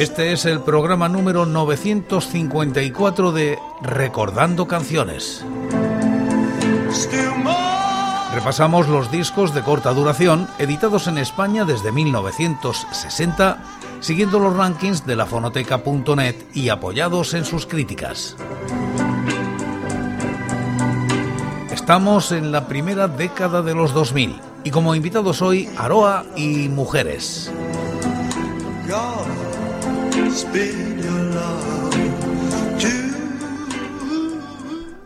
Este es el programa número 954 de Recordando Canciones. Repasamos los discos de corta duración editados en España desde 1960, siguiendo los rankings de la fonoteca.net y apoyados en sus críticas. Estamos en la primera década de los 2000 y como invitados hoy Aroa y Mujeres.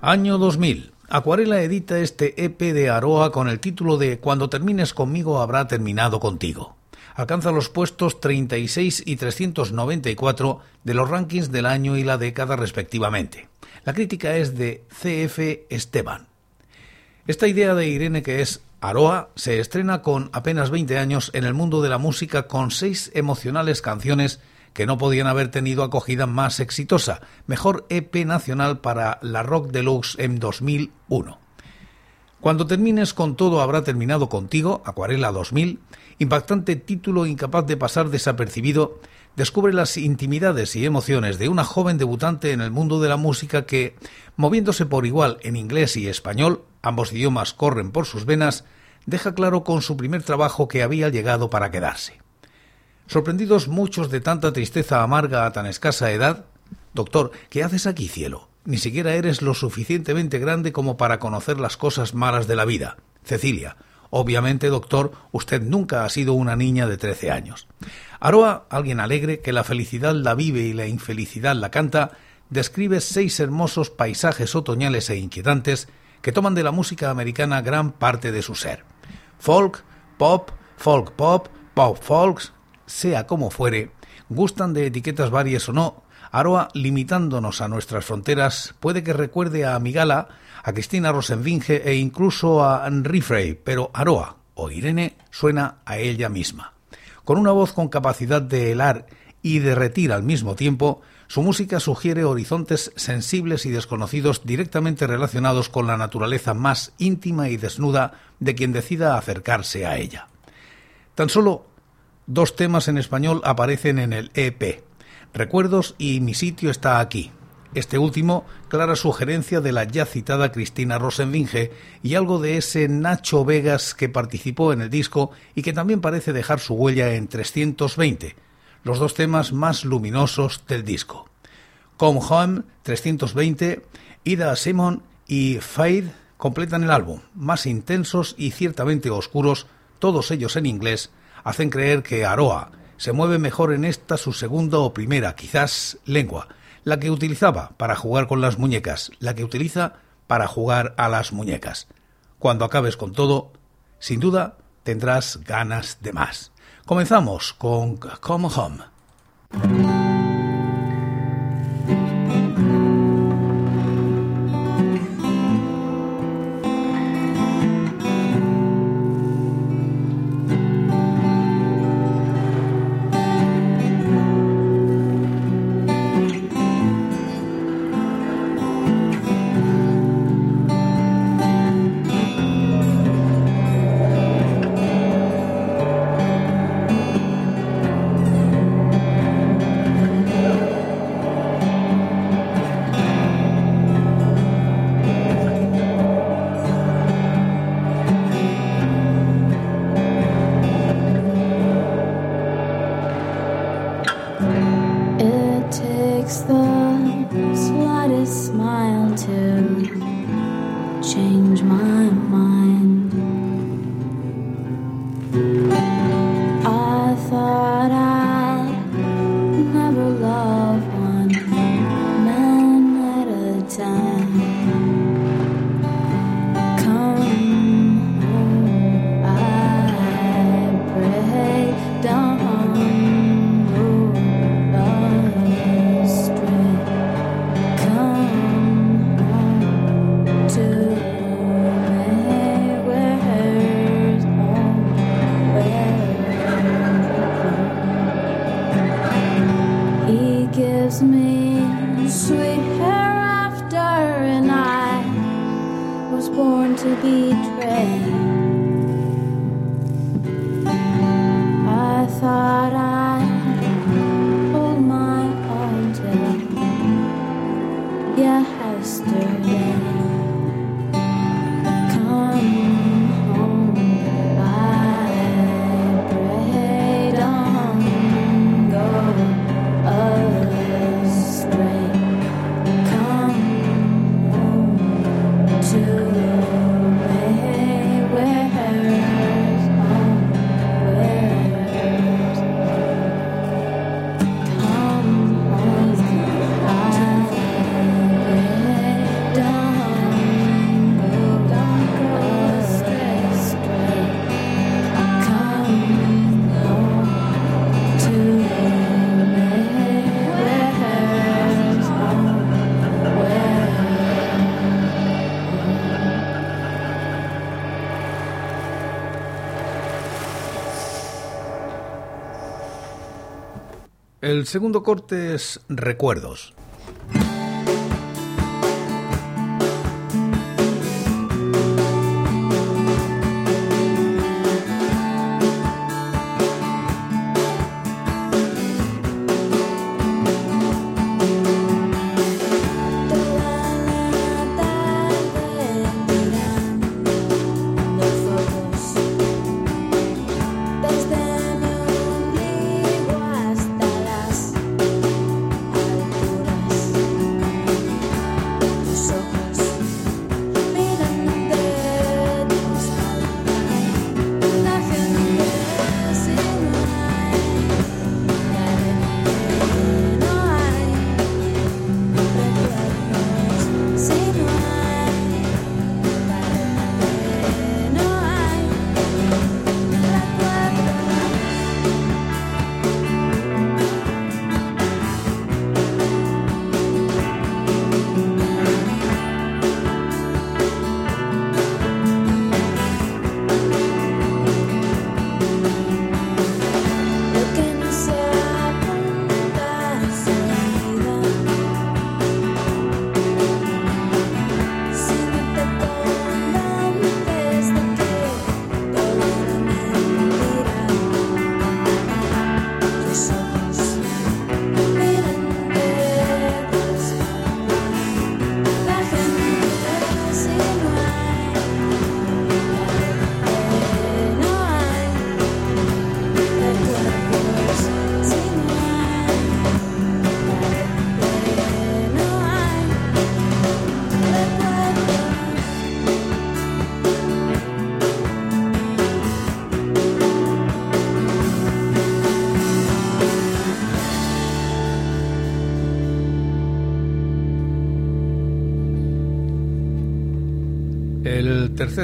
Año 2000. Acuarela edita este EP de Aroa con el título de Cuando termines conmigo habrá terminado contigo. Alcanza los puestos 36 y 394 de los rankings del año y la década respectivamente. La crítica es de CF Esteban. Esta idea de Irene que es Aroa se estrena con apenas 20 años en el mundo de la música con seis emocionales canciones que no podían haber tenido acogida más exitosa, mejor EP nacional para la Rock Deluxe en 2001. Cuando termines con todo habrá terminado contigo, Acuarela 2000, impactante título incapaz de pasar desapercibido, descubre las intimidades y emociones de una joven debutante en el mundo de la música que, moviéndose por igual en inglés y español, ambos idiomas corren por sus venas, deja claro con su primer trabajo que había llegado para quedarse. Sorprendidos muchos de tanta tristeza amarga a tan escasa edad, Doctor, ¿qué haces aquí, cielo? Ni siquiera eres lo suficientemente grande como para conocer las cosas malas de la vida. Cecilia, obviamente, doctor, usted nunca ha sido una niña de trece años. Aroa, alguien alegre que la felicidad la vive y la infelicidad la canta, describe seis hermosos paisajes otoñales e inquietantes que toman de la música americana gran parte de su ser. Folk, pop, folk pop, pop folks, sea como fuere, gustan de etiquetas varias o no, Aroa, limitándonos a nuestras fronteras, puede que recuerde a Migala, a Cristina Rosenvinge e incluso a Rifrey, pero Aroa o Irene suena a ella misma. Con una voz con capacidad de helar y derretir al mismo tiempo, su música sugiere horizontes sensibles y desconocidos directamente relacionados con la naturaleza más íntima y desnuda de quien decida acercarse a ella. Tan solo Dos temas en español aparecen en el EP, Recuerdos y Mi sitio está aquí. Este último, clara sugerencia de la ya citada Cristina Rosenvinge y algo de ese Nacho Vegas que participó en el disco y que también parece dejar su huella en 320, los dos temas más luminosos del disco. Come Home 320, Ida Simon y Fade completan el álbum, más intensos y ciertamente oscuros, todos ellos en inglés, hacen creer que Aroa se mueve mejor en esta su segunda o primera, quizás, lengua, la que utilizaba para jugar con las muñecas, la que utiliza para jugar a las muñecas. Cuando acabes con todo, sin duda tendrás ganas de más. Comenzamos con Come Home. El segundo corte es Recuerdos.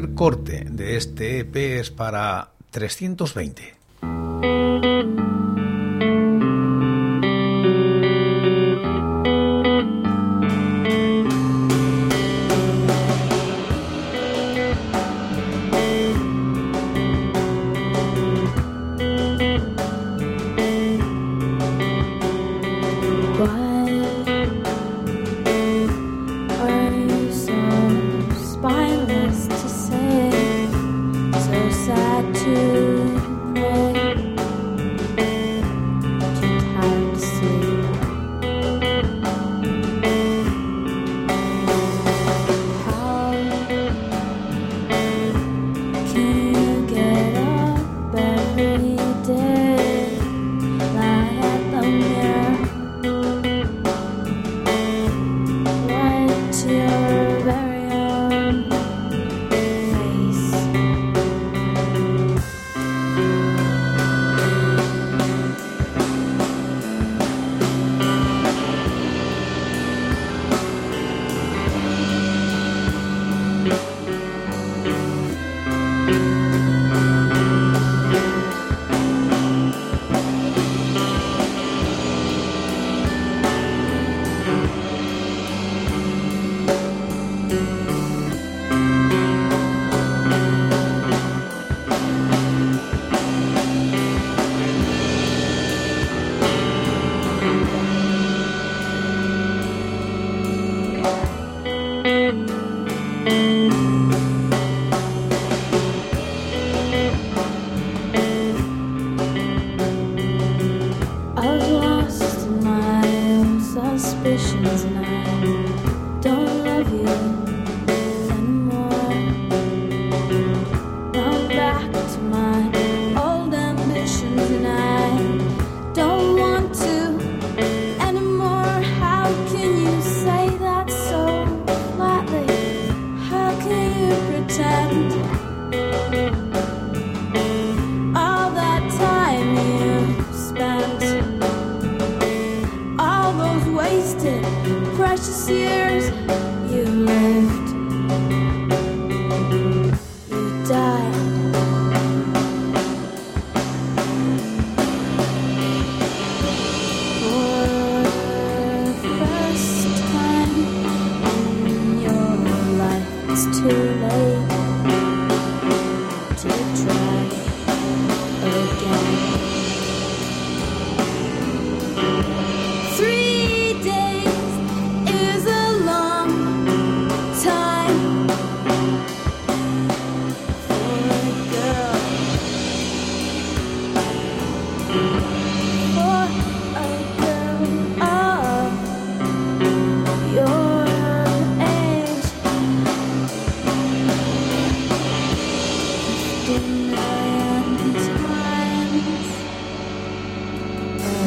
tercer corte de este EP es para 320. to precious years.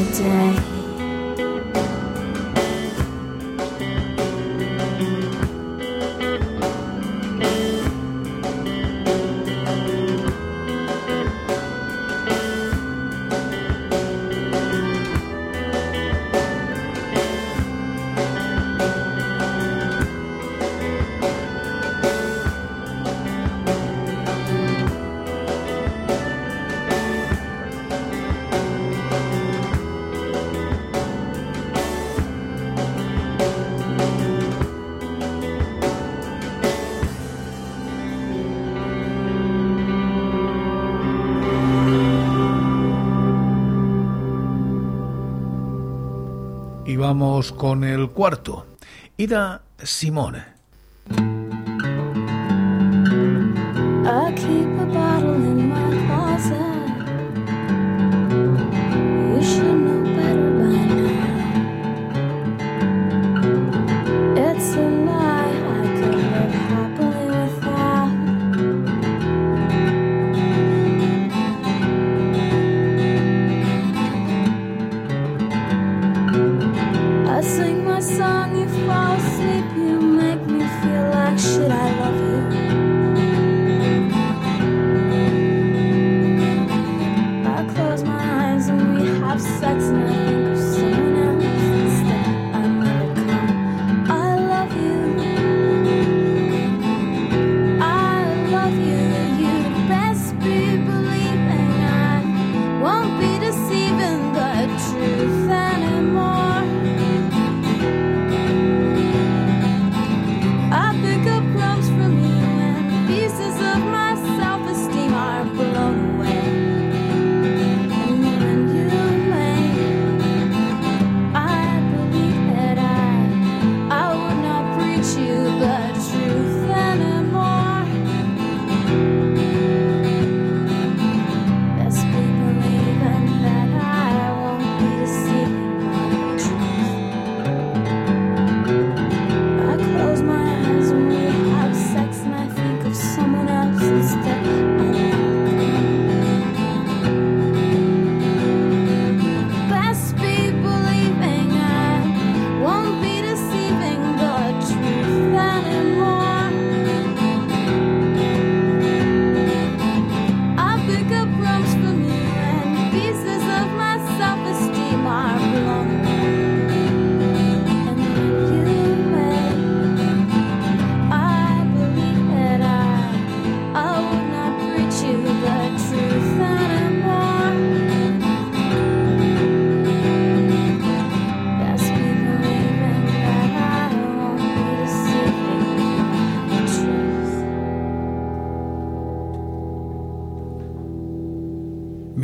day. vamos con el cuarto. Ida Simone.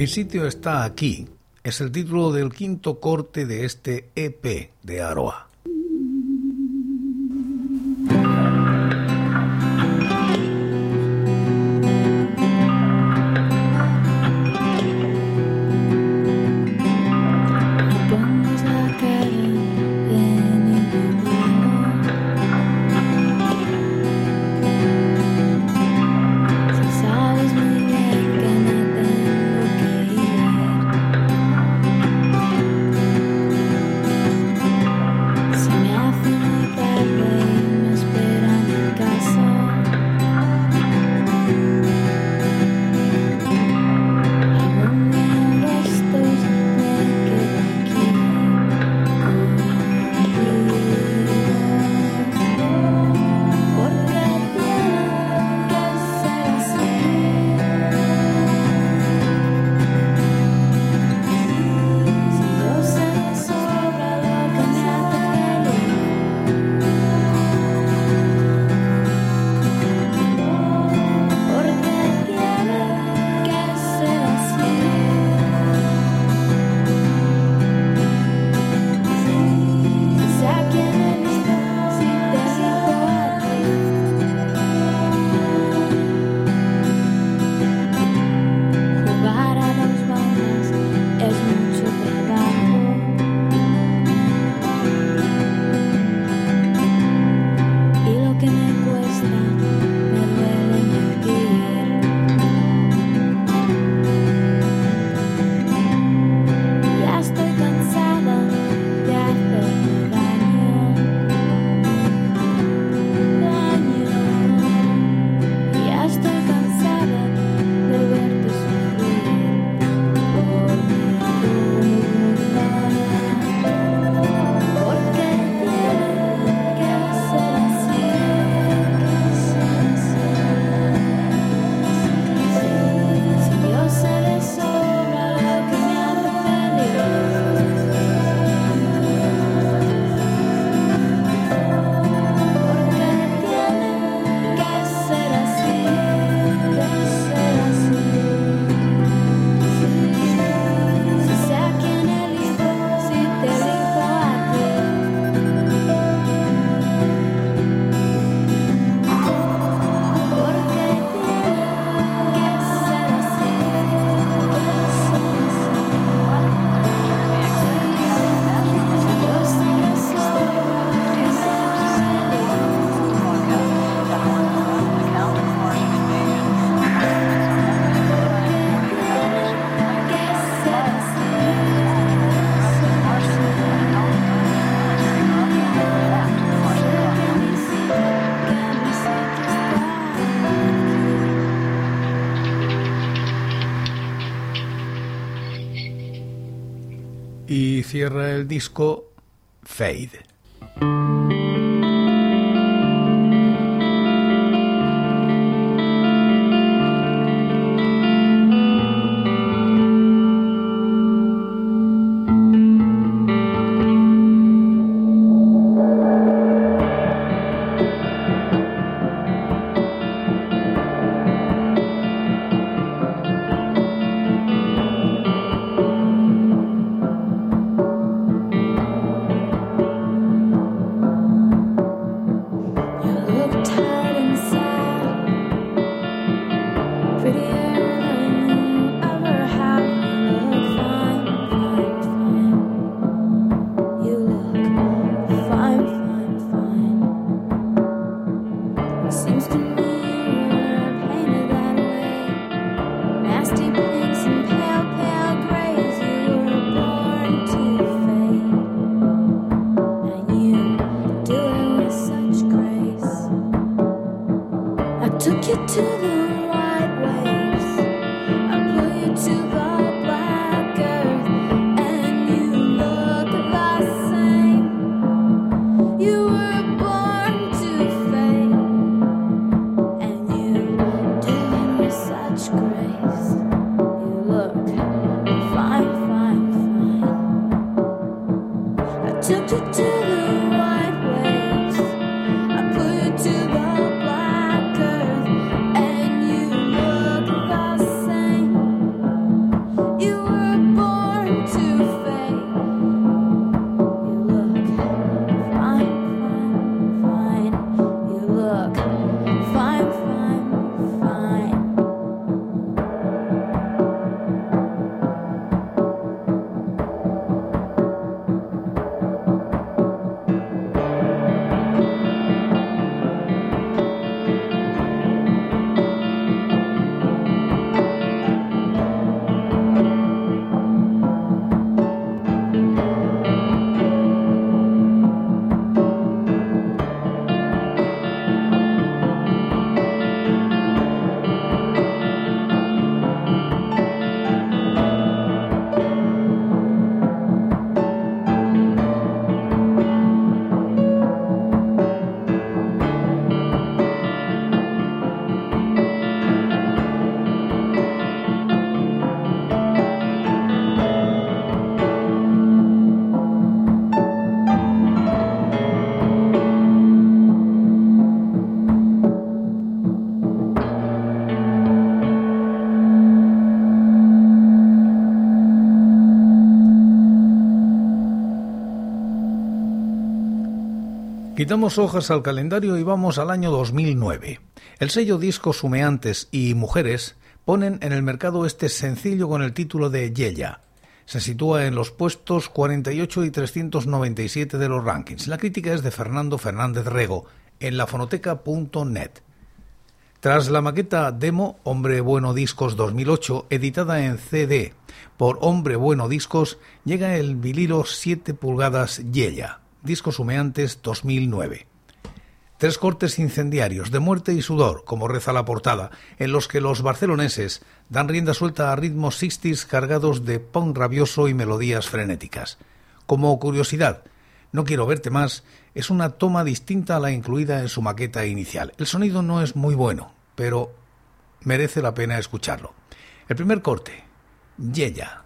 El sitio está aquí es el título del quinto corte de este EP de Aroa. Cierra el disco Fade. Quitamos hojas al calendario y vamos al año 2009. El sello Discos Humeantes y Mujeres ponen en el mercado este sencillo con el título de Yeya. Se sitúa en los puestos 48 y 397 de los rankings. La crítica es de Fernando Fernández Rego en lafonoteca.net. Tras la maqueta demo Hombre Bueno Discos 2008, editada en CD por Hombre Bueno Discos, llega el vinilo 7 pulgadas Yeya, Discos Humeantes 2009. Tres cortes incendiarios de muerte y sudor, como reza la portada, en los que los barceloneses dan rienda suelta a ritmos 60 cargados de punk rabioso y melodías frenéticas. Como curiosidad, No quiero verte más es una toma distinta a la incluida en su maqueta inicial. El sonido no es muy bueno, pero merece la pena escucharlo. El primer corte, Yeya.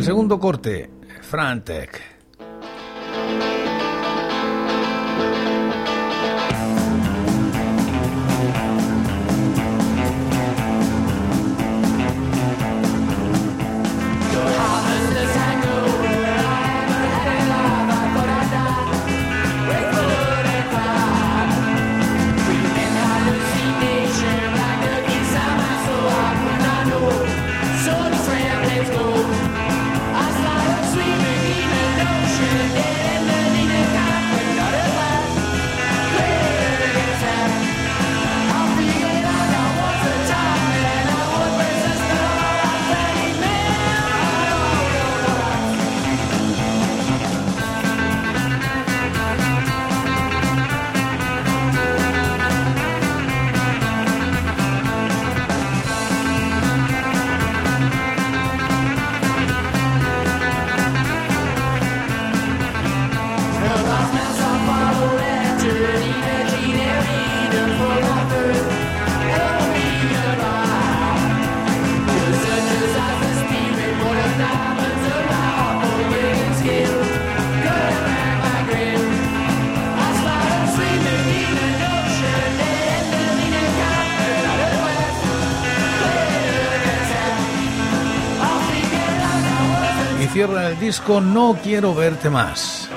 El segundo corte, Frantec. No quiero verte más.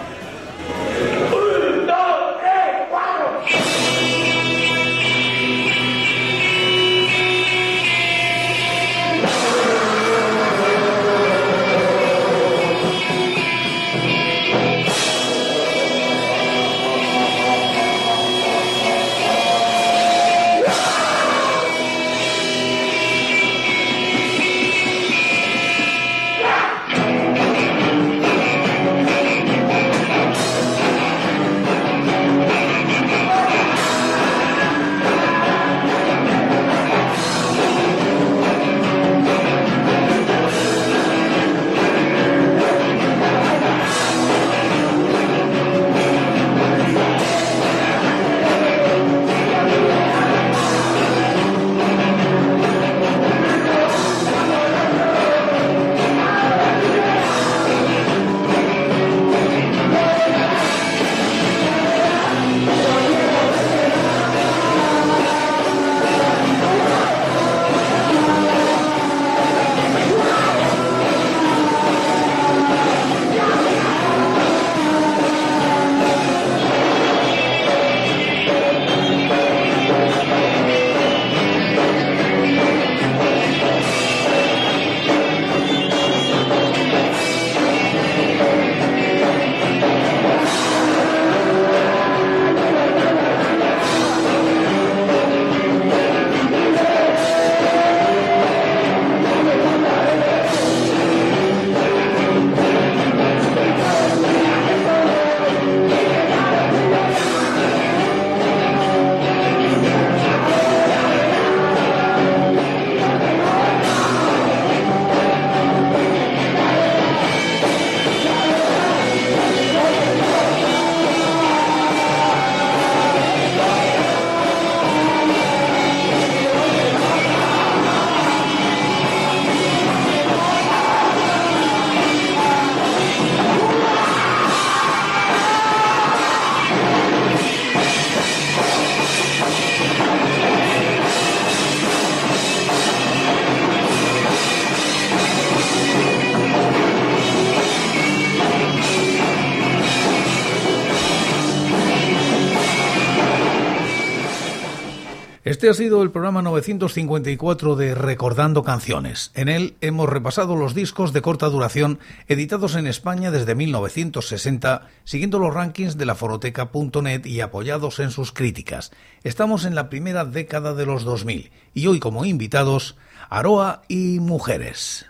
Este ha sido el programa 954 de Recordando Canciones. En él hemos repasado los discos de corta duración editados en España desde 1960, siguiendo los rankings de la foroteca.net y apoyados en sus críticas. Estamos en la primera década de los 2000 y hoy como invitados, Aroa y Mujeres.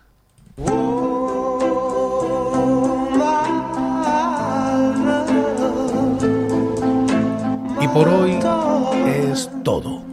Y por hoy es todo.